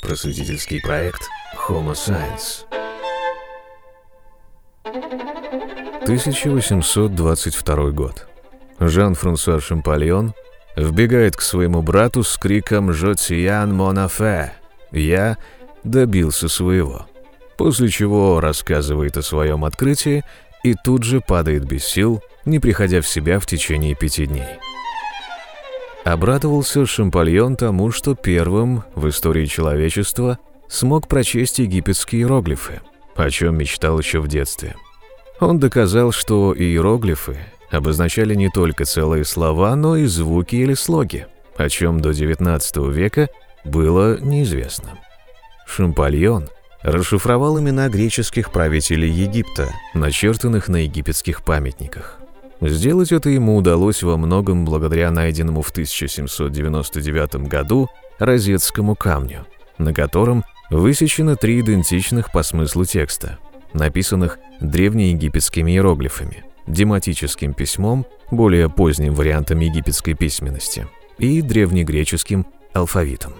Просветительский проект Homo Science. 1822 год. Жан-Франсуа Шампальон вбегает к своему брату с криком «Жотиян Монафе!» «Я добился своего», после чего рассказывает о своем открытии и тут же падает без сил, не приходя в себя в течение пяти дней. Обрадовался Шампальон тому, что первым в истории человечества смог прочесть египетские иероглифы, о чем мечтал еще в детстве. Он доказал, что иероглифы обозначали не только целые слова, но и звуки или слоги, о чем до XIX века было неизвестно. Шампальон расшифровал имена греческих правителей Египта, начертанных на египетских памятниках. Сделать это ему удалось во многом благодаря найденному в 1799 году розетскому камню, на котором высечено три идентичных по смыслу текста, написанных древнеегипетскими иероглифами, дематическим письмом, более поздним вариантом египетской письменности, и древнегреческим алфавитом.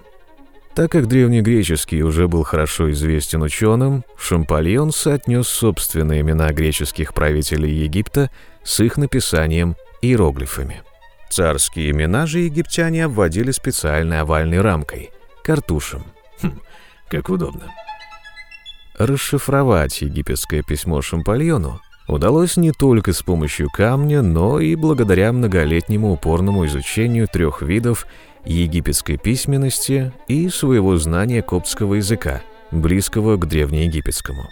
Так как древнегреческий уже был хорошо известен ученым, Шампальон соотнес собственные имена греческих правителей Египта с их написанием иероглифами. Царские имена же египтяне обводили специальной овальной рамкой – картушем. Хм, как удобно. Расшифровать египетское письмо Шампальону удалось не только с помощью камня, но и благодаря многолетнему упорному изучению трех видов египетской письменности и своего знания коптского языка, близкого к древнеегипетскому.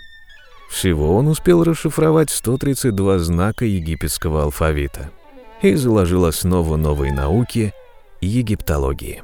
Всего он успел расшифровать 132 знака египетского алфавита и заложил основу новой науки – египтологии.